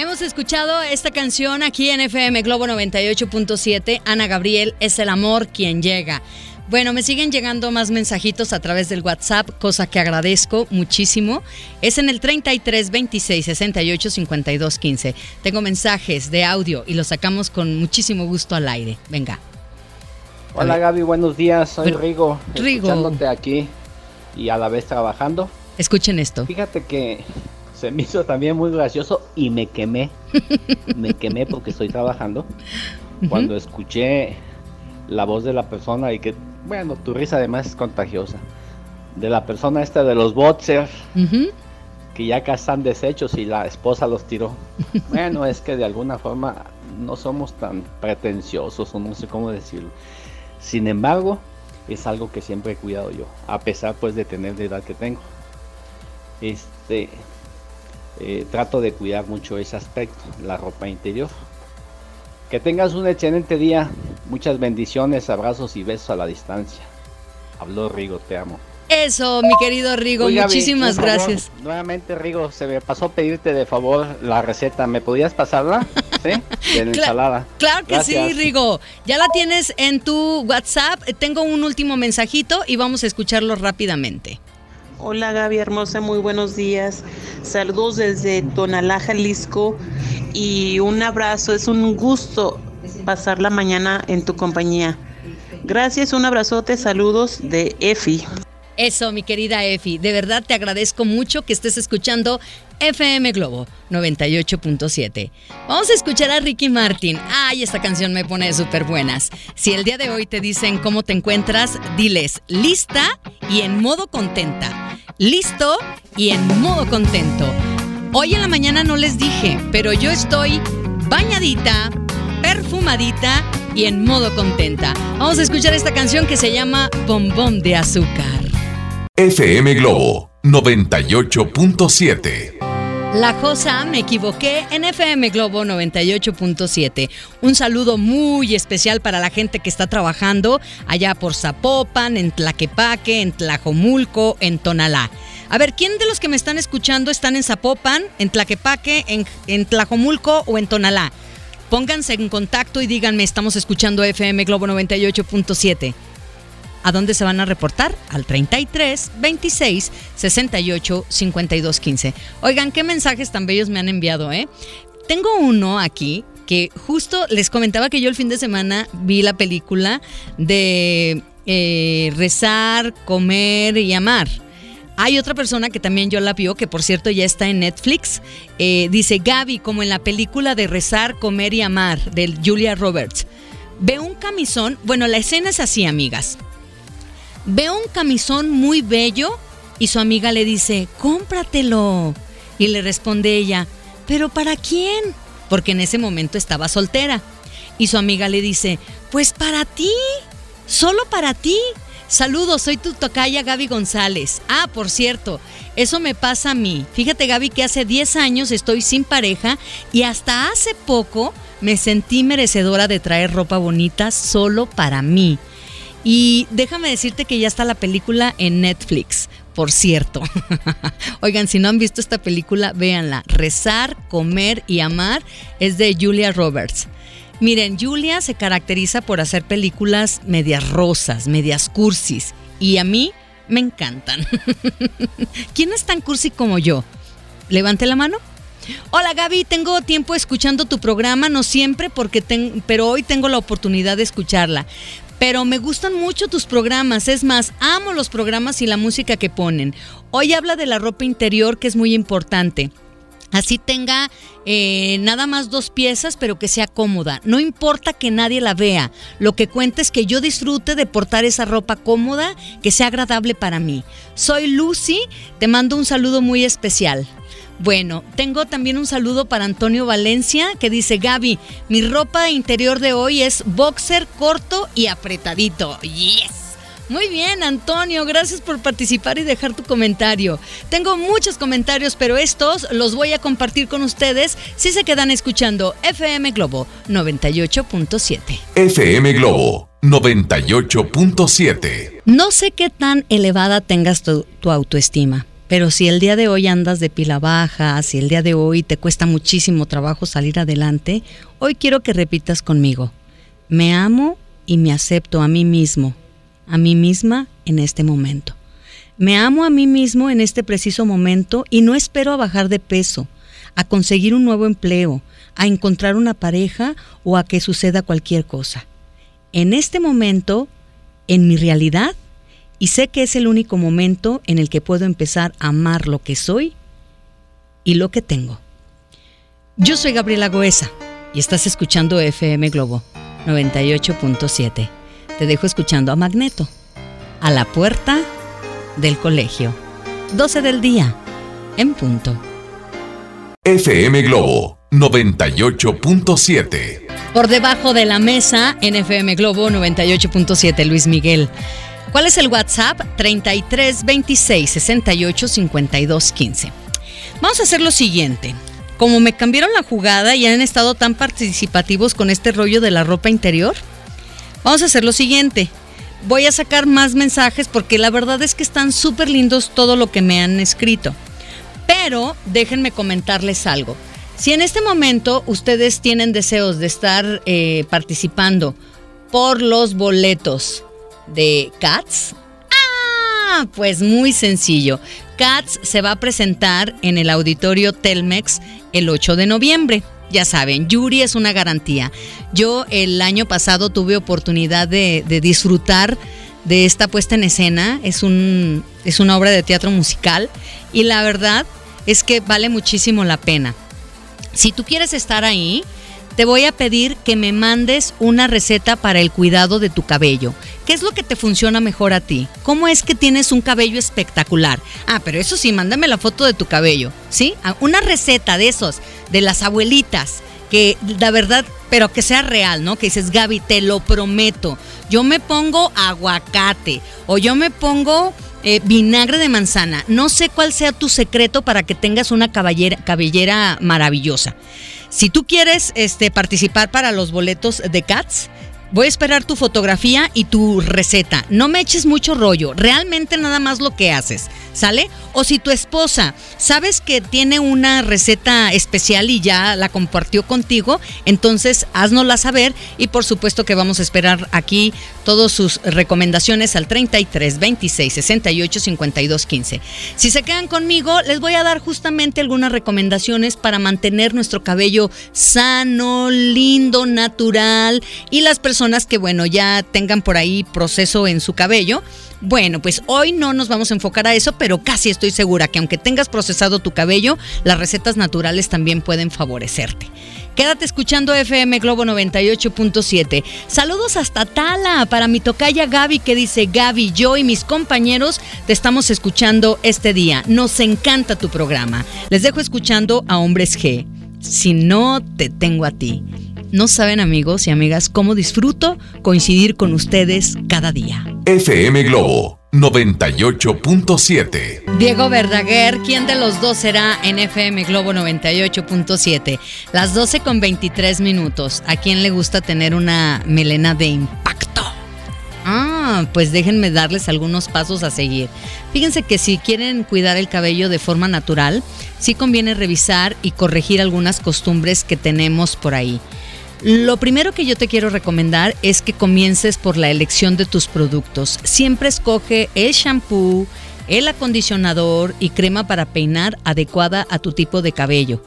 Hemos escuchado esta canción aquí en FM Globo 98.7. Ana Gabriel es el amor quien llega. Bueno, me siguen llegando más mensajitos a través del WhatsApp, cosa que agradezco muchísimo. Es en el 33 26 68 52 15. Tengo mensajes de audio y los sacamos con muchísimo gusto al aire. Venga. Hola Gaby, buenos días. Soy Pero- Rigo, Rigo. escuchándote aquí y a la vez trabajando. Escuchen esto. Fíjate que se me hizo también muy gracioso y me quemé. me quemé porque estoy trabajando. Cuando escuché la voz de la persona y que, bueno, tu risa además es contagiosa. De la persona esta de los boxers que ya acá están deshechos y la esposa los tiró. Bueno, es que de alguna forma no somos tan pretenciosos o no sé cómo decirlo. Sin embargo, es algo que siempre he cuidado yo, a pesar pues de tener la edad que tengo. Este, eh, trato de cuidar mucho ese aspecto, la ropa interior. Que tengas un excelente día, muchas bendiciones, abrazos y besos a la distancia. Habló Rigo, te amo. Eso, mi querido Rigo, Gaby, muchísimas favor, gracias. Nuevamente, Rigo, se me pasó pedirte de favor la receta. ¿Me podías pasarla? ¿Sí? De la Cla- ensalada. Claro que sí. Rigo. Ya la tienes en tu WhatsApp. Tengo un último mensajito y vamos a escucharlo rápidamente. Hola Gaby hermosa, muy buenos días. Saludos desde Tonalá, Jalisco y un abrazo. Es un gusto pasar la mañana en tu compañía. Gracias, un abrazote, saludos de Efi. Eso, mi querida Efi. De verdad te agradezco mucho que estés escuchando FM Globo 98.7. Vamos a escuchar a Ricky Martin. Ay, esta canción me pone súper buenas. Si el día de hoy te dicen cómo te encuentras, diles lista y en modo contenta. Listo y en modo contento. Hoy en la mañana no les dije, pero yo estoy bañadita, perfumadita y en modo contenta. Vamos a escuchar esta canción que se llama Bombón de Azúcar. FM Globo 98.7. La Josa, me equivoqué, en FM Globo 98.7. Un saludo muy especial para la gente que está trabajando allá por Zapopan, en Tlaquepaque, en Tlajomulco, en Tonalá. A ver, ¿quién de los que me están escuchando están en Zapopan, en Tlaquepaque, en, en Tlajomulco o en Tonalá? Pónganse en contacto y díganme, estamos escuchando FM Globo 98.7. ¿A dónde se van a reportar? Al 33 26 68 52 15. Oigan, qué mensajes tan bellos me han enviado, ¿eh? Tengo uno aquí que justo les comentaba que yo el fin de semana vi la película de eh, Rezar, Comer y Amar. Hay otra persona que también yo la vio, que por cierto ya está en Netflix. Eh, dice Gaby, como en la película de Rezar, Comer y Amar, de Julia Roberts. Ve un camisón, bueno, la escena es así, amigas. Ve un camisón muy bello y su amiga le dice, cómpratelo. Y le responde ella, ¿pero para quién? Porque en ese momento estaba soltera. Y su amiga le dice, pues para ti, solo para ti. Saludos, soy tu tocaya Gaby González. Ah, por cierto, eso me pasa a mí. Fíjate Gaby que hace 10 años estoy sin pareja y hasta hace poco me sentí merecedora de traer ropa bonita solo para mí. Y déjame decirte que ya está la película en Netflix, por cierto. Oigan, si no han visto esta película, véanla. Rezar, comer y amar es de Julia Roberts. Miren, Julia se caracteriza por hacer películas medias rosas, medias cursis. Y a mí me encantan. ¿Quién es tan cursi como yo? Levante la mano. Hola Gaby, tengo tiempo escuchando tu programa, no siempre, porque pero hoy tengo la oportunidad de escucharla. Pero me gustan mucho tus programas, es más, amo los programas y la música que ponen. Hoy habla de la ropa interior, que es muy importante. Así tenga eh, nada más dos piezas, pero que sea cómoda. No importa que nadie la vea. Lo que cuenta es que yo disfrute de portar esa ropa cómoda, que sea agradable para mí. Soy Lucy, te mando un saludo muy especial. Bueno, tengo también un saludo para Antonio Valencia que dice, Gaby, mi ropa interior de hoy es boxer corto y apretadito. Yes. Muy bien, Antonio, gracias por participar y dejar tu comentario. Tengo muchos comentarios, pero estos los voy a compartir con ustedes si se quedan escuchando FM Globo 98.7. FM Globo 98.7. No sé qué tan elevada tengas tu, tu autoestima pero si el día de hoy andas de pila baja, si el día de hoy te cuesta muchísimo trabajo salir adelante, hoy quiero que repitas conmigo. Me amo y me acepto a mí mismo, a mí misma en este momento. Me amo a mí mismo en este preciso momento y no espero a bajar de peso, a conseguir un nuevo empleo, a encontrar una pareja o a que suceda cualquier cosa. En este momento, en mi realidad, y sé que es el único momento en el que puedo empezar a amar lo que soy y lo que tengo. Yo soy Gabriela Goesa y estás escuchando FM Globo 98.7. Te dejo escuchando a Magneto, a la puerta del colegio. 12 del día, en punto. FM Globo 98.7. Por debajo de la mesa en FM Globo 98.7, Luis Miguel. ¿Cuál es el WhatsApp? 33 26 68 52 15. Vamos a hacer lo siguiente. Como me cambiaron la jugada y han estado tan participativos con este rollo de la ropa interior, vamos a hacer lo siguiente. Voy a sacar más mensajes porque la verdad es que están súper lindos todo lo que me han escrito. Pero déjenme comentarles algo. Si en este momento ustedes tienen deseos de estar eh, participando por los boletos de Cats? Ah, pues muy sencillo. Cats se va a presentar en el auditorio Telmex el 8 de noviembre. Ya saben, Yuri es una garantía. Yo el año pasado tuve oportunidad de, disfrutar de esta puesta en escena. Es, un, es una obra de teatro musical y la verdad es que vale muchísimo la pena. Si tú quieres estar ahí, te voy a pedir que me mandes una receta para el cuidado de tu cabello. ¿Qué es lo que te funciona mejor a ti? ¿Cómo es que tienes un cabello espectacular? Ah, pero eso sí, mándame la foto de tu cabello, ¿sí? Ah, una receta de esos, de las abuelitas, que la verdad, pero que sea real, ¿no? Que dices, Gaby, te lo prometo, yo me pongo aguacate o yo me pongo eh, vinagre de manzana. No sé cuál sea tu secreto para que tengas una cabellera maravillosa. Si tú quieres este, participar para los boletos de Cats, Voy a esperar tu fotografía y tu receta. No me eches mucho rollo, realmente nada más lo que haces, ¿sale? O si tu esposa sabes que tiene una receta especial y ya la compartió contigo, entonces haznosla saber y por supuesto que vamos a esperar aquí todas sus recomendaciones al 33 26 68 52 15. Si se quedan conmigo, les voy a dar justamente algunas recomendaciones para mantener nuestro cabello sano, lindo, natural y las personas que, bueno, ya tengan por ahí proceso en su cabello. Bueno, pues hoy no nos vamos a enfocar a eso, pero casi estoy segura que aunque tengas procesado tu cabello, las recetas naturales también pueden favorecerte. Quédate escuchando FM Globo 98.7. Saludos hasta Tala para mi tocaya Gaby que dice, Gaby, yo y mis compañeros te estamos escuchando este día. Nos encanta tu programa. Les dejo escuchando a Hombres G. Si no te tengo a ti. No saben amigos y amigas cómo disfruto coincidir con ustedes cada día. FM Globo 98.7. Diego Verdaguer, ¿quién de los dos será en FM Globo 98.7? Las 12 con 23 minutos. ¿A quién le gusta tener una melena de impacto? Ah, pues déjenme darles algunos pasos a seguir. Fíjense que si quieren cuidar el cabello de forma natural, sí conviene revisar y corregir algunas costumbres que tenemos por ahí. Lo primero que yo te quiero recomendar es que comiences por la elección de tus productos. Siempre escoge el shampoo, el acondicionador y crema para peinar adecuada a tu tipo de cabello.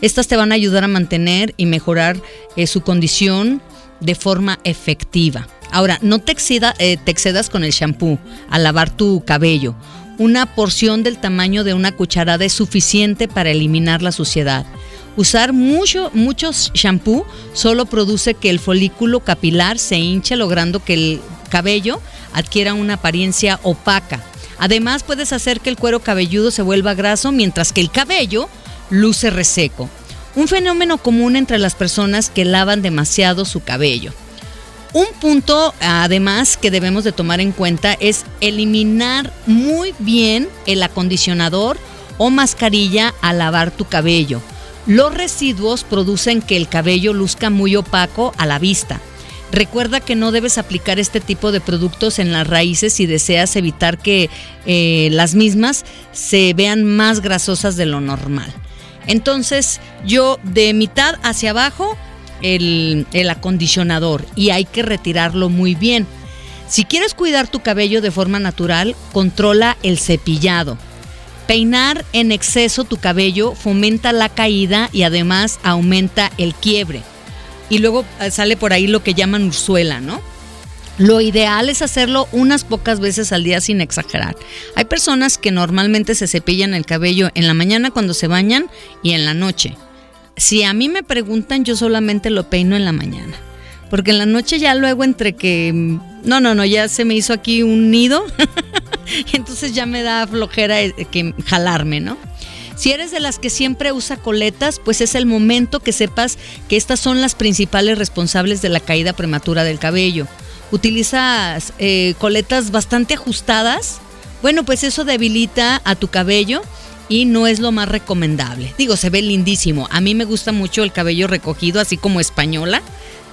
Estas te van a ayudar a mantener y mejorar eh, su condición de forma efectiva. Ahora, no te, eh, te excedas con el shampoo al lavar tu cabello. Una porción del tamaño de una cucharada es suficiente para eliminar la suciedad. Usar mucho, muchos shampoo solo produce que el folículo capilar se hinche, logrando que el cabello adquiera una apariencia opaca. Además, puedes hacer que el cuero cabelludo se vuelva graso mientras que el cabello luce reseco. Un fenómeno común entre las personas que lavan demasiado su cabello. Un punto además que debemos de tomar en cuenta es eliminar muy bien el acondicionador o mascarilla al lavar tu cabello. Los residuos producen que el cabello luzca muy opaco a la vista. Recuerda que no debes aplicar este tipo de productos en las raíces si deseas evitar que eh, las mismas se vean más grasosas de lo normal. Entonces yo de mitad hacia abajo el, acondicionador y hay que retirarlo muy bien. Si quieres cuidar tu cabello de forma natural, controla el cepillado. Peinar en exceso tu cabello fomenta la caída y además aumenta el quiebre. Y luego eh, sale por ahí lo que llaman ursuela, ¿no? Lo ideal es hacerlo unas pocas veces al día sin exagerar. Hay personas que normalmente se cepillan el cabello en la mañana cuando se bañan y en la noche si a mí me preguntan, yo solamente lo peino en la mañana. Porque en la noche ya luego entre que, mm, no, no, no, ya se me hizo aquí un nido. entonces ya me da flojera eh, que jalarme, ¿no? Si eres de las que siempre usa coletas, pues es el momento que sepas que estas son las principales responsables de la caída prematura del cabello. Utilizas eh, coletas bastante ajustadas. Bueno, pues eso debilita a tu cabello y no es lo más recomendable. Digo, se ve lindísimo. A mí me gusta mucho el cabello recogido, así como española.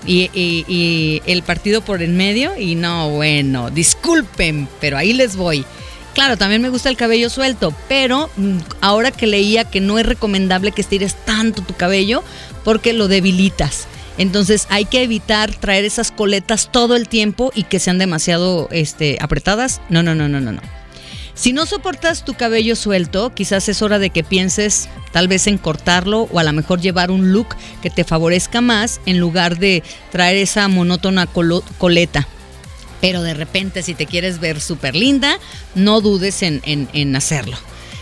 Y, el partido por el medio. Y no, bueno, disculpen, pero ahí les voy. Claro, también me gusta el cabello suelto, pero mm, ahora que leía que no es recomendable que estires tanto tu cabello porque lo debilitas. Entonces hay que evitar traer esas coletas todo el tiempo y que sean demasiado este, apretadas. No, no, no, no, no, no. Si no soportas tu cabello suelto, quizás es hora de que pienses tal vez en cortarlo o a lo mejor llevar un look que te favorezca más en lugar de traer esa monótona coleta. Pero de repente si te quieres ver súper linda, no dudes en, en hacerlo.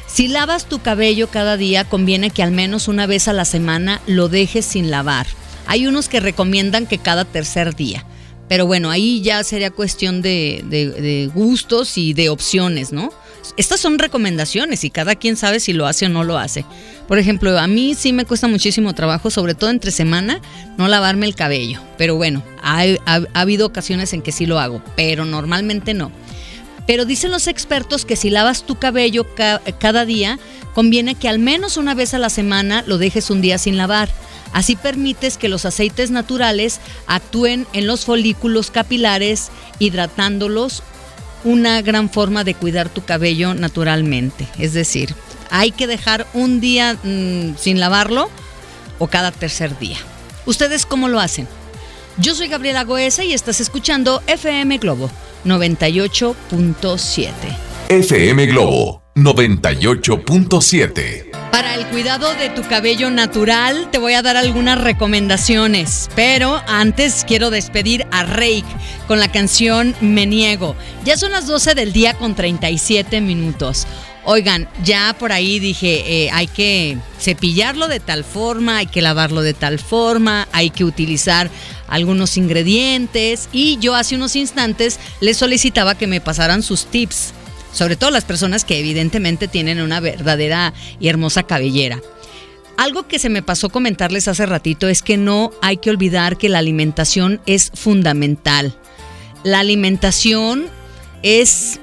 Si lavas tu cabello cada día, conviene que al menos una vez a la semana lo dejes sin lavar. Hay unos que recomiendan que cada tercer día. Pero bueno, ahí ya sería cuestión de, gustos y de opciones, ¿no? Estas son recomendaciones y cada quien sabe si lo hace o no lo hace. Por ejemplo, a mí sí me cuesta muchísimo trabajo, sobre todo entre semana, no lavarme el cabello. Pero bueno, ha, habido ocasiones en que sí lo hago, pero normalmente no. Pero dicen los expertos que si lavas tu cabello cada día, conviene que al menos una vez a la semana lo dejes un día sin lavar. Así permites que los aceites naturales actúen en los folículos capilares, hidratándolos, una gran forma de cuidar tu cabello naturalmente. Es decir, hay que dejar un día mm, sin lavarlo o cada tercer día. ¿Ustedes cómo lo hacen? Yo soy Gabriela Goesa y estás escuchando FM Globo 98.7. FM Globo 98.7. Para el cuidado de tu cabello natural te voy a dar algunas recomendaciones, pero antes quiero despedir a Rake con la canción Me Niego. Ya son las 12 del día con 37 minutos. Oigan, ya por ahí dije, eh, hay que cepillarlo de tal forma, hay que lavarlo de tal forma, hay que utilizar algunos ingredientes y yo hace unos instantes les solicitaba que me pasaran sus tips sobre todo las personas que evidentemente tienen una verdadera y hermosa cabellera. Algo que se me pasó comentarles hace ratito es que no hay que olvidar que la alimentación es fundamental. La alimentación es,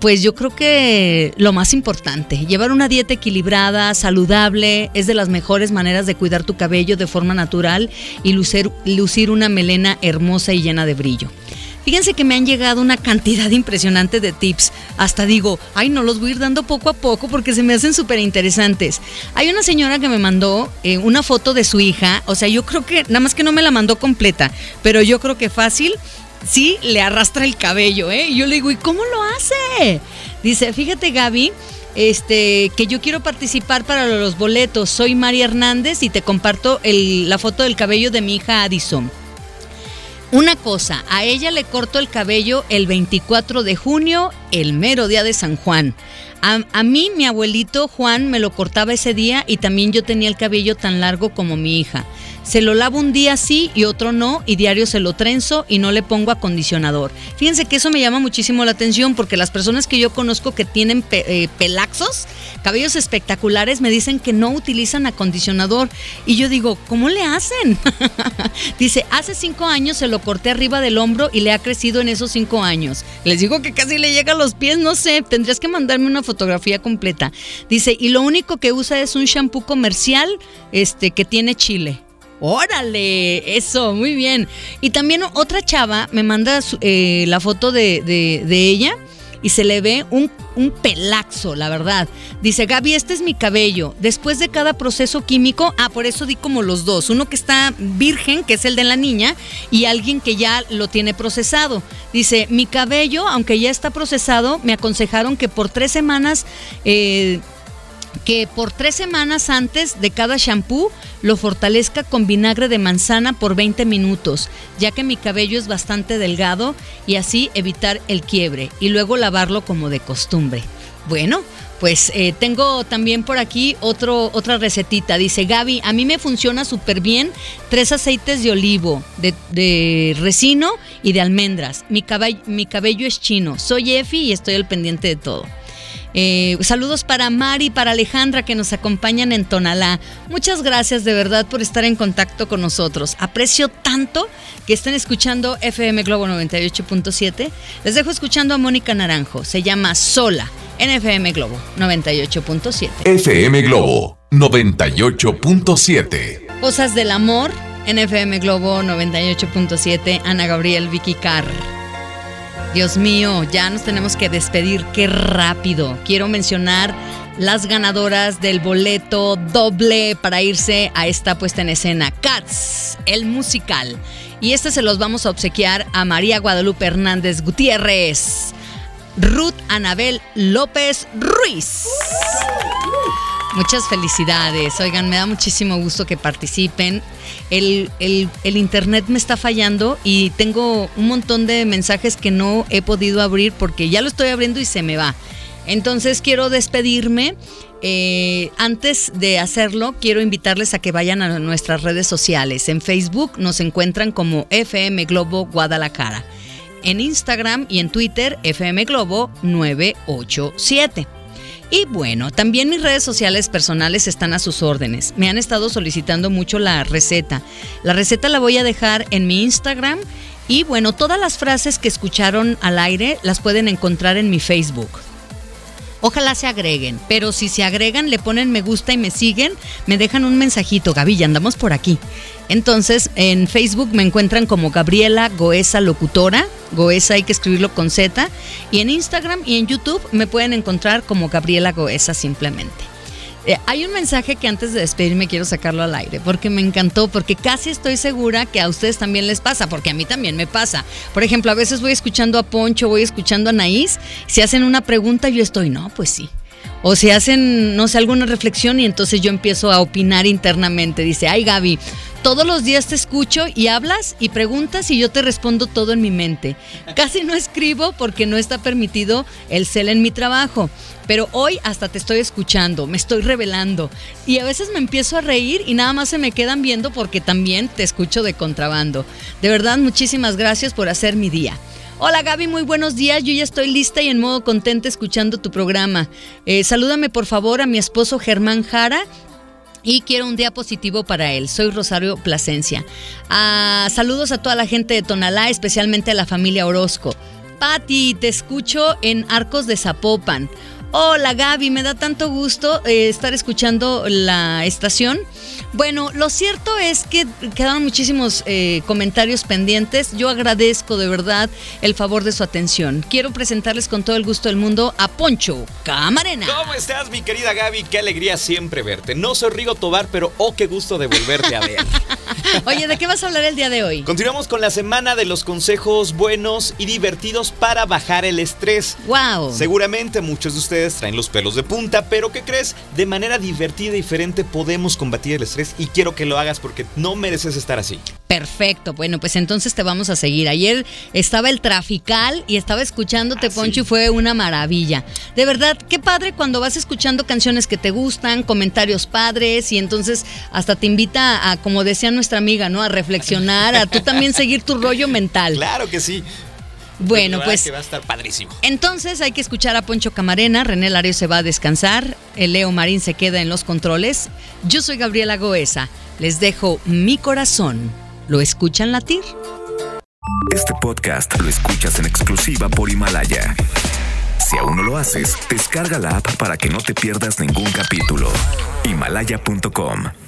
pues yo creo que lo más importante. Llevar una dieta equilibrada, saludable, es de las mejores maneras de cuidar tu cabello de forma natural y lucir, lucir una melena hermosa y llena de brillo. Fíjense que me han llegado una cantidad impresionante de tips. Hasta digo, ay, no los voy a ir dando poco a poco porque se me hacen súper interesantes. Hay una señora que me mandó eh, una foto de su hija. O sea, yo creo que, nada más que no me la mandó completa, pero yo creo que fácil sí le arrastra el cabello, ¿eh? Y yo le digo, ¿y cómo lo hace? Dice, fíjate Gaby, este, que yo quiero participar para los boletos. Soy María Hernández y te comparto la foto del cabello de mi hija Addison. Una cosa, a ella le corto el cabello el 24 de junio, el mero día de San Juan. A, mí, mi abuelito Juan me lo cortaba ese día y también yo tenía el cabello tan largo como mi hija. Se lo lavo un día sí y otro no y diario se lo trenzo y no le pongo acondicionador. Fíjense que eso me llama muchísimo la atención porque las personas que yo conozco que tienen eh, pelaxos, cabellos espectaculares, me dicen que no utilizan acondicionador. Y yo digo, ¿cómo le hacen? Dice, hace cinco años se lo corté arriba del hombro y le ha crecido en esos cinco años. Les digo que casi le llega a los pies, no sé, tendrías que mandarme una fotografía completa. Dice, y lo único que usa es un shampoo comercial este, que tiene chile. Órale, eso, muy bien. Y también otra chava me manda eh, la foto de, ella y se le ve un, un, pelaxo, la verdad. Dice, Gaby, este es mi cabello. Después de cada proceso químico, ah, por eso di como los dos. Uno que está virgen, que es el de la niña, y alguien que ya lo tiene procesado. Dice, mi cabello, aunque ya está procesado, me aconsejaron que por tres semanas... Eh, que por tres semanas antes de cada shampoo lo fortalezca con vinagre de manzana por 20 minutos, ya que mi cabello es bastante delgado y así evitar el quiebre y luego lavarlo como de costumbre. Bueno, pues eh, tengo también por aquí otro, otra recetita. Dice Gaby, a mí me funciona súper bien tres aceites de olivo, de, de resino y de almendras. Mi, mi cabello es chino. Soy Efi y estoy al pendiente de todo. Eh, saludos para Mari, para Alejandra que nos acompañan en Tonalá. Muchas gracias de verdad por estar en contacto con nosotros. Aprecio tanto que estén escuchando FM Globo 98.7. Les dejo escuchando a Mónica Naranjo. Se llama Sola en FM Globo 98.7. FM Globo 98.7. Cosas del amor en FM Globo 98.7. Ana Gabriel Vicky Carr. Dios mío, ya nos tenemos que despedir, qué rápido. Quiero mencionar las ganadoras del boleto doble para irse a esta puesta en escena, Cats, el musical. Y este se los vamos a obsequiar a María Guadalupe Hernández Gutiérrez, Ruth Anabel López Ruiz. Muchas felicidades. Oigan, me da muchísimo gusto que participen. El, internet me está fallando y tengo un montón de mensajes que no he podido abrir porque ya lo estoy abriendo y se me va. Entonces quiero despedirme. Eh, antes de hacerlo, quiero invitarles a que vayan a nuestras redes sociales. En Facebook nos encuentran como FM Globo Guadalajara. En Instagram y en Twitter, FM Globo 987. Y bueno, también mis redes sociales personales están a sus órdenes. Me han estado solicitando mucho la receta. La receta la voy a dejar en mi Instagram y bueno, todas las frases que escucharon al aire las pueden encontrar en mi Facebook. Ojalá se agreguen, pero si se agregan, le ponen me gusta y me siguen, me dejan un mensajito, Gaby, andamos por aquí. Entonces, en Facebook me encuentran como Gabriela Goesa Locutora, Goesa hay que escribirlo con Z, y en Instagram y en YouTube me pueden encontrar como Gabriela Goesa simplemente. Eh, hay un mensaje que antes de despedirme quiero sacarlo al aire, porque me encantó, porque casi estoy segura que a ustedes también les pasa, porque a mí también me pasa. Por ejemplo, a veces voy escuchando a Poncho, voy escuchando a Naís, si hacen una pregunta yo estoy, no, pues sí. O si hacen, no sé, alguna reflexión y entonces yo empiezo a opinar internamente. Dice, ay Gaby, todos los días te escucho y hablas y preguntas y yo te respondo todo en mi mente. Casi no escribo porque no está permitido el cel en mi trabajo. Pero hoy hasta te estoy escuchando, me estoy revelando. Y a veces me empiezo a reír y nada más se me quedan viendo porque también te escucho de contrabando. De verdad, muchísimas gracias por hacer mi día. Hola Gaby, muy buenos días. Yo ya estoy lista y en modo contenta escuchando tu programa. Eh, salúdame por favor a mi esposo Germán Jara y quiero un día positivo para él. Soy Rosario Plasencia. Ah, saludos a toda la gente de Tonalá, especialmente a la familia Orozco. Patti, te escucho en Arcos de Zapopan. Hola Gaby, me da tanto gusto eh, estar escuchando la estación. Bueno, lo cierto es que quedaron muchísimos eh, comentarios pendientes. Yo agradezco de verdad el favor de su atención. Quiero presentarles con todo el gusto del mundo a Poncho Camarena. ¿Cómo estás, mi querida Gaby? Qué alegría siempre verte. No soy Rigo Tobar, pero oh, qué gusto de volverte a ver. Oye, ¿de qué vas a hablar el día de hoy? Continuamos con la semana de los consejos buenos y divertidos para bajar el estrés. ¡Wow! Seguramente muchos de ustedes traen los pelos de punta, pero ¿qué crees? De manera divertida y diferente podemos combatir el estrés y quiero que lo hagas porque no mereces estar así. Perfecto, bueno, pues entonces te vamos a seguir. Ayer estaba el trafical y estaba escuchándote, Ah, sí. Y fue una maravilla. De verdad, qué padre cuando vas escuchando canciones que te gustan, comentarios padres, y entonces hasta te invita a, como decía nuestra amiga, ¿no? A reflexionar, a tú también seguir tu rollo mental. Claro que sí. Bueno, pues que va a estar padrísimo. entonces hay que escuchar a Poncho Camarena, René Lario se va a descansar, el Leo Marín se queda en los controles. Yo soy Gabriela Goesa, les dejo mi corazón. ¿Lo escuchan latir? Este podcast lo escuchas en exclusiva por Himalaya. Si aún no lo haces, descarga la app para que no te pierdas ningún capítulo. Himalaya.com